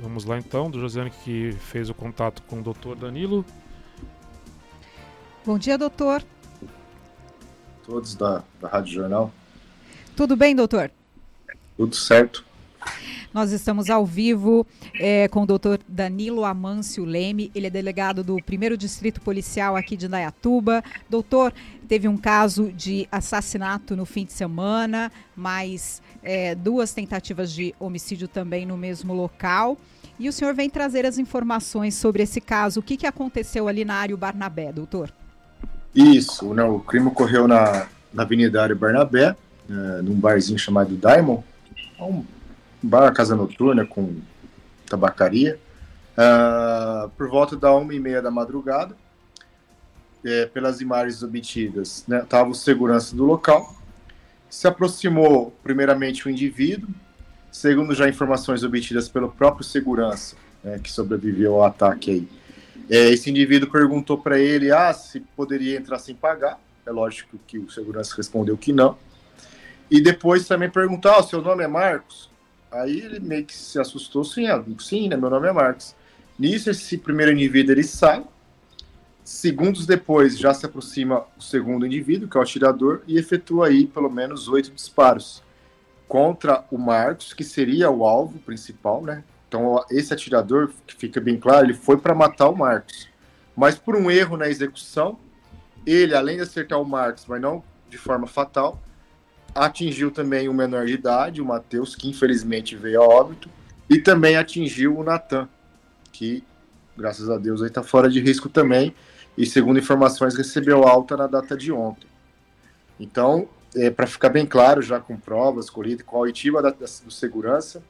Vamos lá então, do Josiane que fez o contato com o doutor Danilo. Bom dia, doutor. Todos da, da Rádio Jornal. Tudo bem, doutor? Tudo certo. Nós estamos ao vivo é, com o doutor Danilo Amâncio Leme, ele é delegado do primeiro Distrito Policial aqui de Indaiatuba. Doutor, teve um caso de assassinato no fim de semana, mais é, duas tentativas de homicídio também no mesmo local. E o senhor vem trazer as informações sobre esse caso. O que, que aconteceu ali na área Barnabé, doutor? Isso, né, o crime ocorreu na, na Avenida Área Barnabé, é, num barzinho chamado Diamond. É um bar, casa noturna com tabacaria, uh, por volta da uma e meia da madrugada. É, pelas imagens obtidas, né, estava o segurança do local. Se aproximou, primeiramente, o indivíduo, segundo já informações obtidas pelo próprio segurança, né, que sobreviveu ao ataque aí. É, esse indivíduo perguntou para ele ah, se poderia entrar sem pagar. É lógico que o segurança respondeu que não. E depois também perguntou: ah, seu nome é Marcos? Aí ele meio que se assustou, sim, ah, sim, né, meu nome é Marcos. Nisso, esse primeiro indivíduo ele sai. Segundos depois, já se aproxima o segundo indivíduo, que é o atirador, e efetua aí pelo menos oito disparos contra o Marcos, que seria o alvo principal, né? Então, esse atirador, que fica bem claro, ele foi para matar o Marcos. Mas por um erro na execução, ele, além de acertar o Marcos, mas não de forma fatal, atingiu também o menor de idade, o Matheus, que infelizmente veio a óbito, e também atingiu o Natan, que, graças a Deus, está fora de risco também, e segundo informações, recebeu alta na data de ontem. Então, é, para ficar bem claro, já com provas, colhidas, com a oitiva da, da, do segurança,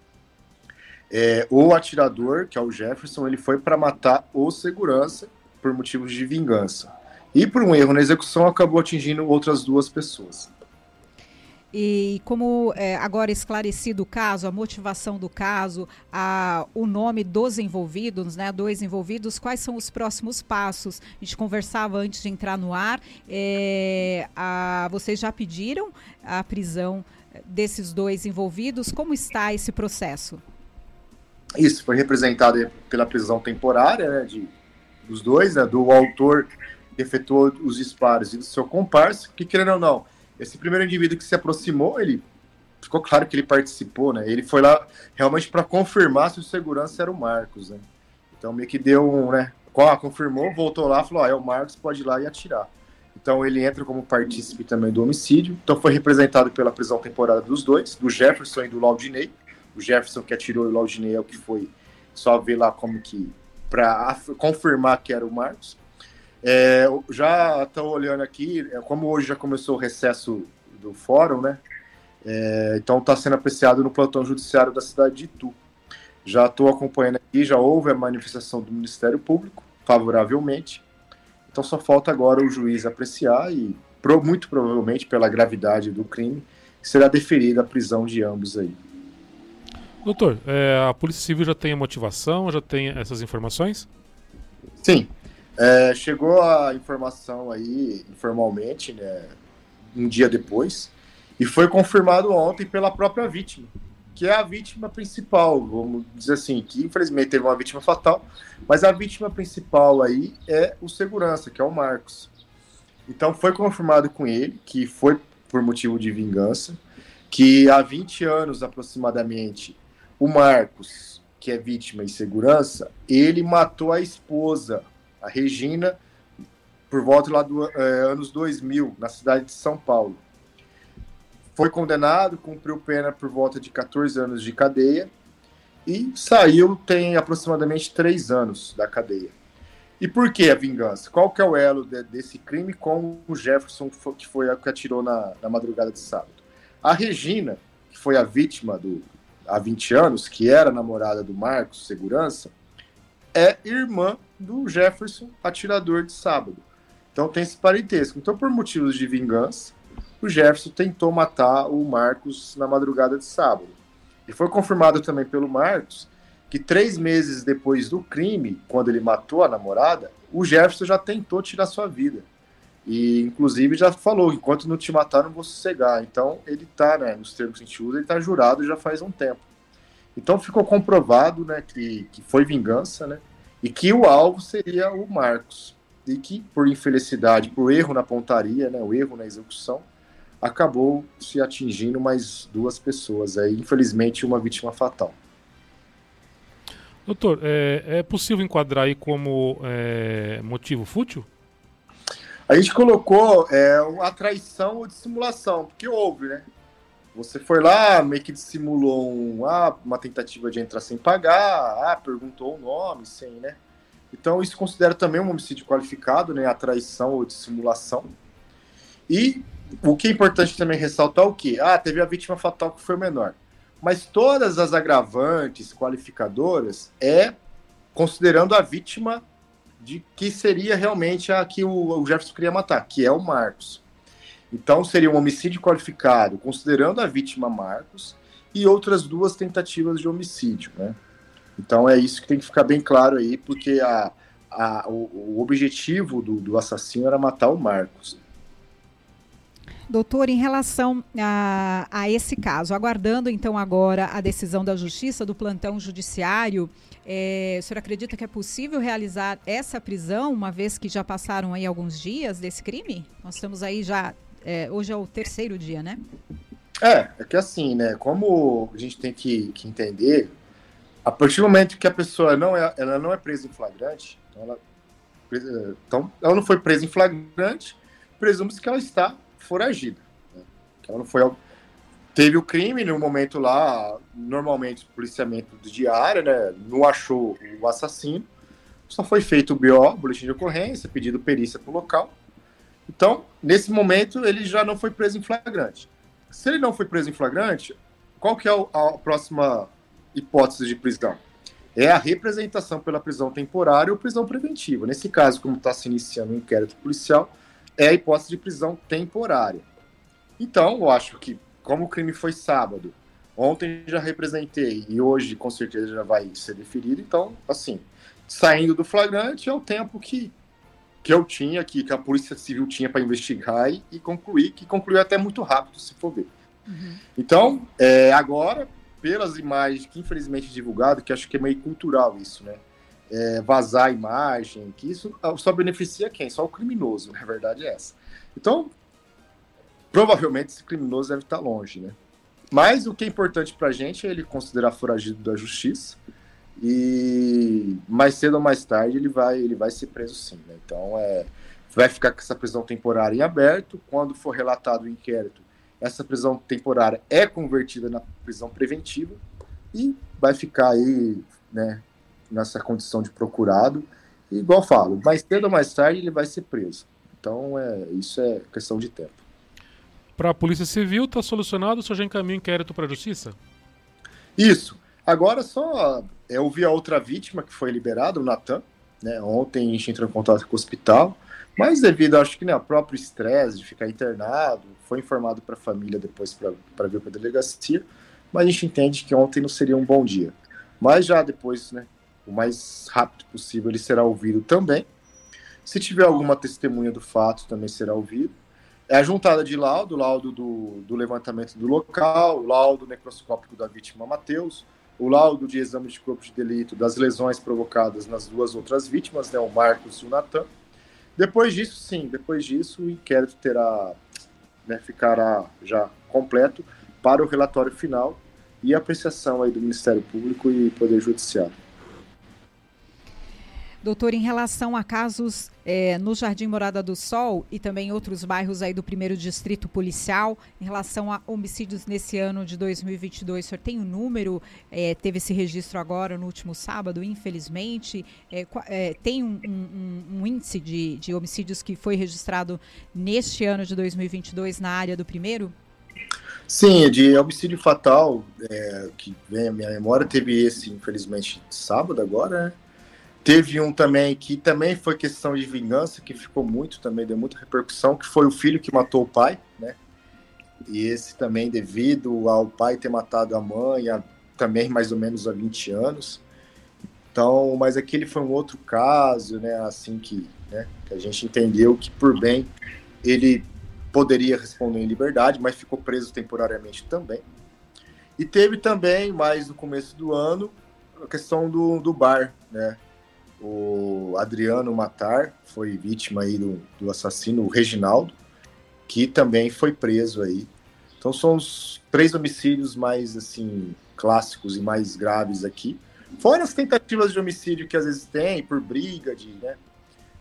é, o atirador, que é o Jefferson, ele foi para matar o segurança por motivos de vingança. E por um erro na execução, acabou atingindo outras duas pessoas. E como é, agora esclarecido o caso, a motivação do caso, a, o nome dos envolvidos, né, dois envolvidos, quais são os próximos passos? A gente conversava antes de entrar no ar. É, a, vocês já pediram a prisão desses dois envolvidos? Como está esse processo? Isso foi representado pela prisão temporária né, de, dos dois, né, do autor que efetuou os disparos e do seu comparsa, que querendo ou não esse primeiro indivíduo que se aproximou, ele ficou claro que ele participou, né? Ele foi lá realmente para confirmar se o segurança era o Marcos, né? Então meio que deu um, né? confirmou, voltou lá, falou: ah, é o Marcos, pode ir lá e atirar. Então ele entra como partícipe também do homicídio. Então foi representado pela prisão temporária dos dois, do Jefferson e do Laudinei. O Jefferson que atirou e o Laudinei é o que foi só ver lá como que para confirmar que era o Marcos. É, já estou olhando aqui, é, como hoje já começou o recesso do fórum, né? É, então está sendo apreciado no plantão judiciário da cidade de Itu. Já estou acompanhando aqui, já houve a manifestação do Ministério Público favoravelmente. Então só falta agora o juiz apreciar e muito provavelmente pela gravidade do crime será deferida a prisão de ambos aí. Doutor, é, a Polícia Civil já tem a motivação, já tem essas informações? Sim, é, chegou a informação aí, informalmente, né, um dia depois, e foi confirmado ontem pela própria vítima, que é a vítima principal, vamos dizer assim, que infelizmente teve uma vítima fatal, mas a vítima principal aí é o segurança, que é o Marcos. Então foi confirmado com ele que foi por motivo de vingança, que há 20 anos aproximadamente, o Marcos, que é vítima e segurança, ele matou a esposa a Regina, por volta lá dos é, anos 2000, na cidade de São Paulo. Foi condenado, cumpriu pena por volta de 14 anos de cadeia e saiu tem aproximadamente 3 anos da cadeia. E por que a vingança? Qual que é o elo de, desse crime com o Jefferson, que foi a que atirou na, na madrugada de sábado? A Regina, que foi a vítima do, há 20 anos, que era namorada do Marcos, segurança, é irmã do Jefferson, atirador de sábado. Então tem esse parentesco. Então, por motivos de vingança, o Jefferson tentou matar o Marcos na madrugada de sábado. E foi confirmado também pelo Marcos que três meses depois do crime, quando ele matou a namorada, o Jefferson já tentou tirar sua vida. E, inclusive, já falou: enquanto não te matar, não vou sossegar. Então, ele tá, né, nos termos que a gente usa, ele tá jurado já faz um tempo. Então ficou comprovado né, que, que foi vingança, né? E que o alvo seria o Marcos. E que, por infelicidade, por erro na pontaria, né, o erro na execução, acabou se atingindo mais duas pessoas. Aí, infelizmente, uma vítima fatal. Doutor, é, é possível enquadrar aí como é, motivo fútil? A gente colocou é, uma traição ou dissimulação, porque houve, né? Você foi lá, meio que dissimulou um, ah, uma tentativa de entrar sem pagar, ah, perguntou o nome, sem, né? Então isso considera também um homicídio qualificado, né? A traição ou dissimulação. E o que é importante também ressaltar é o que? Ah, teve a vítima fatal que foi menor. Mas todas as agravantes qualificadoras é considerando a vítima de que seria realmente a que o, Jefferson queria matar, que é o Marcos. Então seria um homicídio qualificado, considerando a vítima Marcos e outras duas tentativas de homicídio, né? Então é isso que tem que ficar bem claro aí, porque a, a, o, o objetivo do, do assassino era matar o Marcos. Doutor, em relação a, a, esse caso, aguardando então agora a decisão da Justiça do plantão judiciário, é, o senhor acredita que é possível realizar essa prisão, uma vez que já passaram aí alguns dias desse crime? Nós estamos aí já, é, hoje é o terceiro dia, né? É, é que assim, né, como a gente tem que, que entender, a partir do momento que a pessoa não é, ela não é presa em flagrante, então ela, então ela não foi presa em flagrante, presume-se que ela está foragida. Né? Que ela não foi teve o crime no momento lá, normalmente policiamento de área, né? Não achou o assassino. Só foi feito o BO, boletim de ocorrência, pedido perícia para o local. Então, nesse momento, ele já não foi preso em flagrante. Se ele não foi preso em flagrante, qual que é a próxima hipótese de prisão? É a representação pela prisão temporária ou prisão preventiva. Nesse caso, como está se iniciando o um inquérito policial, é a hipótese de prisão temporária. Então, eu acho que como o crime foi sábado, ontem já representei e hoje com certeza já vai ser deferido, então, assim, saindo do flagrante é o tempo que, que eu tinha, que, que a Polícia Civil tinha para investigar e, e, concluir, que concluiu até muito rápido, se for ver. Uhum. Então, é, agora, pelas imagens que infelizmente divulgado, que acho que é meio cultural isso, né? É, vazar a imagem, que isso só beneficia quem? Só o criminoso, na verdade é essa. Então, provavelmente esse criminoso deve estar longe, né? Mas o que é importante para a gente é ele considerar foragido da justiça e mais cedo ou mais tarde ele vai ele vai ser preso sim. Né? Então é vai ficar com essa prisão temporária em aberto. Quando for relatado o inquérito, essa prisão temporária é convertida na prisão preventiva e vai ficar aí, né, nessa condição de procurado. E, igual falo, mais cedo ou mais tarde ele vai ser preso. Então é isso é questão de tempo para a Polícia Civil, está solucionado, só já encaminha o inquérito para a Justiça? Isso. Agora só eu é, vi a outra vítima que foi liberada, o Natan. Né? Ontem a gente entrou em contato com o hospital, mas devido, acho que, né, ao próprio estresse de ficar internado, foi informado para a família depois para vir para a delegacia, mas a gente entende que ontem não seria um bom dia. Mas já depois, né, o mais rápido possível, ele será ouvido também. Se tiver alguma testemunha do fato, também será ouvido. É a juntada de laudo, laudo do, do levantamento do local, laudo necroscópico da vítima Mateus, o laudo de exame de corpo de delito das lesões provocadas nas duas outras vítimas, né, o Marcos e o Natan. Depois disso, sim, depois disso o inquérito terá, né, ficará já completo para o relatório final e apreciação aí do Ministério Público e Poder Judiciário. Doutor, em relação a casos é, no Jardim Morada do Sol e também outros bairros aí do primeiro distrito policial, em relação a homicídios nesse ano de 2022, o senhor tem o um número? É, teve esse registro agora no último sábado, infelizmente. É, tem um, um, um índice de, de homicídios que foi registrado neste ano de 2022 na área do primeiro? Sim, de homicídio fatal, é, que vem à minha memória, teve esse, infelizmente, sábado agora, né? Teve um também que também foi questão de vingança, que ficou muito também, deu muita repercussão, que foi o filho que matou o pai, né? E esse também devido ao pai ter matado a mãe também mais ou menos há 20 anos. Então, mas aquele foi um outro caso, né, assim que, né, que a gente entendeu que por bem ele poderia responder em liberdade, mas ficou preso temporariamente também. E teve também, mais no começo do ano, a questão do, do bar, né? O Adriano Matar foi vítima aí do, do assassino, Reginaldo, que também foi preso aí. Então são os três homicídios mais assim clássicos e mais graves aqui. Fora as tentativas de homicídio que às vezes tem por briga de, né?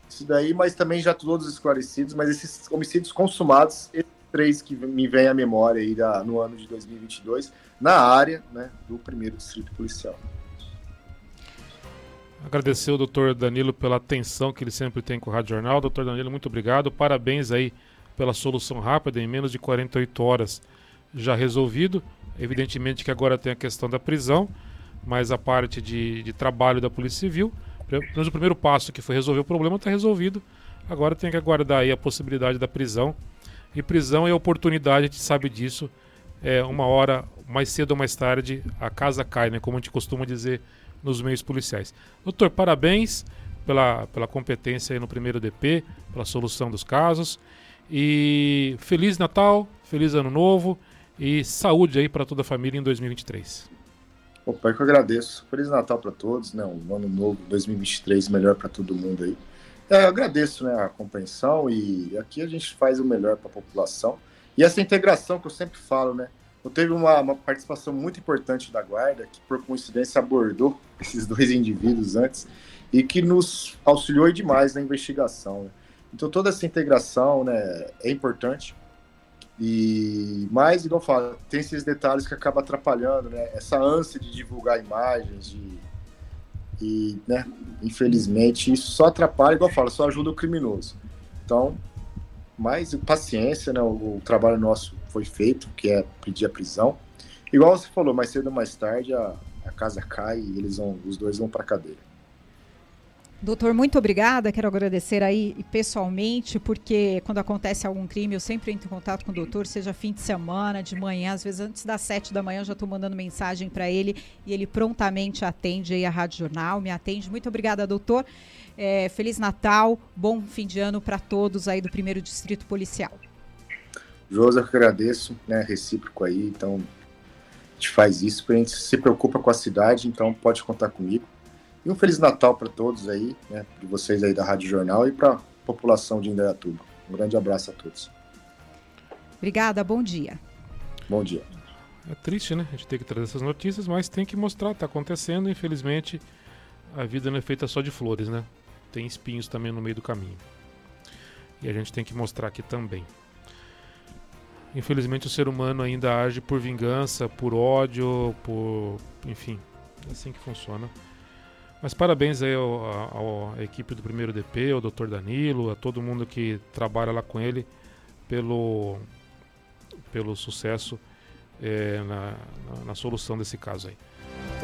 Isso daí, mas também já todos esclarecidos, mas esses homicídios consumados, esses três que me vêm à memória aí da, no ano de 2022, na área, né, do primeiro distrito policial. Agradecer o doutor Danilo pela atenção que ele sempre tem com o Rádio Jornal. Doutor Danilo, muito obrigado. Parabéns aí pela solução rápida, em menos de 48 horas já resolvido. Evidentemente que agora tem a questão da prisão, mas a parte de, de trabalho da Polícia Civil, mas o primeiro passo que foi resolver o problema está resolvido. Agora tem que aguardar aí a possibilidade da prisão. E prisão é oportunidade, a gente sabe disso. É uma hora, mais cedo ou mais tarde, a casa cai, né? Como a gente costuma dizer nos meios policiais. Doutor, parabéns pela, pela competência no primeiro DP, pela solução dos casos. E Feliz Natal, Feliz Ano Novo e saúde aí para toda a família em 2023. Opa, eu que agradeço. Feliz Natal para todos, né? Um ano novo, 2023, melhor para todo mundo aí. É, eu agradeço né, a compreensão e aqui a gente faz o melhor para a população. E essa integração que eu sempre falo, né? Eu teve uma, uma, participação muito importante da guarda, que por coincidência abordou esses dois indivíduos antes e que nos auxiliou demais na investigação. Né? Então toda essa integração né, é importante. E mais, igual eu falo, tem esses detalhes que acabam atrapalhando, né? Essa ânsia de divulgar imagens, de, e, né, infelizmente, isso só atrapalha, igual eu falo, só ajuda o criminoso. Então, mais paciência, né? O, o, trabalho nosso foi feito, que é pedir a prisão. Igual você falou, mais cedo ou mais tarde a, a casa cai e eles vão, os dois vão para cadeia. Doutor, muito obrigada. Quero agradecer aí pessoalmente, porque quando acontece algum crime, eu sempre entro em contato com o doutor, seja fim de semana, de manhã, às vezes antes das sete da manhã, eu já estou mandando mensagem para ele e ele prontamente atende aí a Rádio Jornal, me atende. Muito obrigada, doutor. É, Feliz Natal, bom fim de ano para todos aí do primeiro Distrito Policial. Josa, eu agradeço, né? Recíproco aí, então a gente faz isso, a gente se preocupa com a cidade, então pode contar comigo. E um Feliz Natal para todos aí, né, de vocês aí da Rádio Jornal e para a população de Indaiatuba. Um grande abraço a todos. Obrigada, bom dia. Bom dia. É triste, né? A gente tem que trazer essas notícias, mas tem que mostrar, está acontecendo. Infelizmente, a vida não é feita só de flores, né? Tem espinhos também no meio do caminho. E a gente tem que mostrar aqui também. Infelizmente, o ser humano ainda age por vingança, por ódio, por. Enfim, é assim que funciona. Mas parabéns aí à equipe do primeiro DP, ao Dr. Danilo, a todo mundo que trabalha lá com ele pelo, pelo sucesso é, na, na, na solução desse caso aí.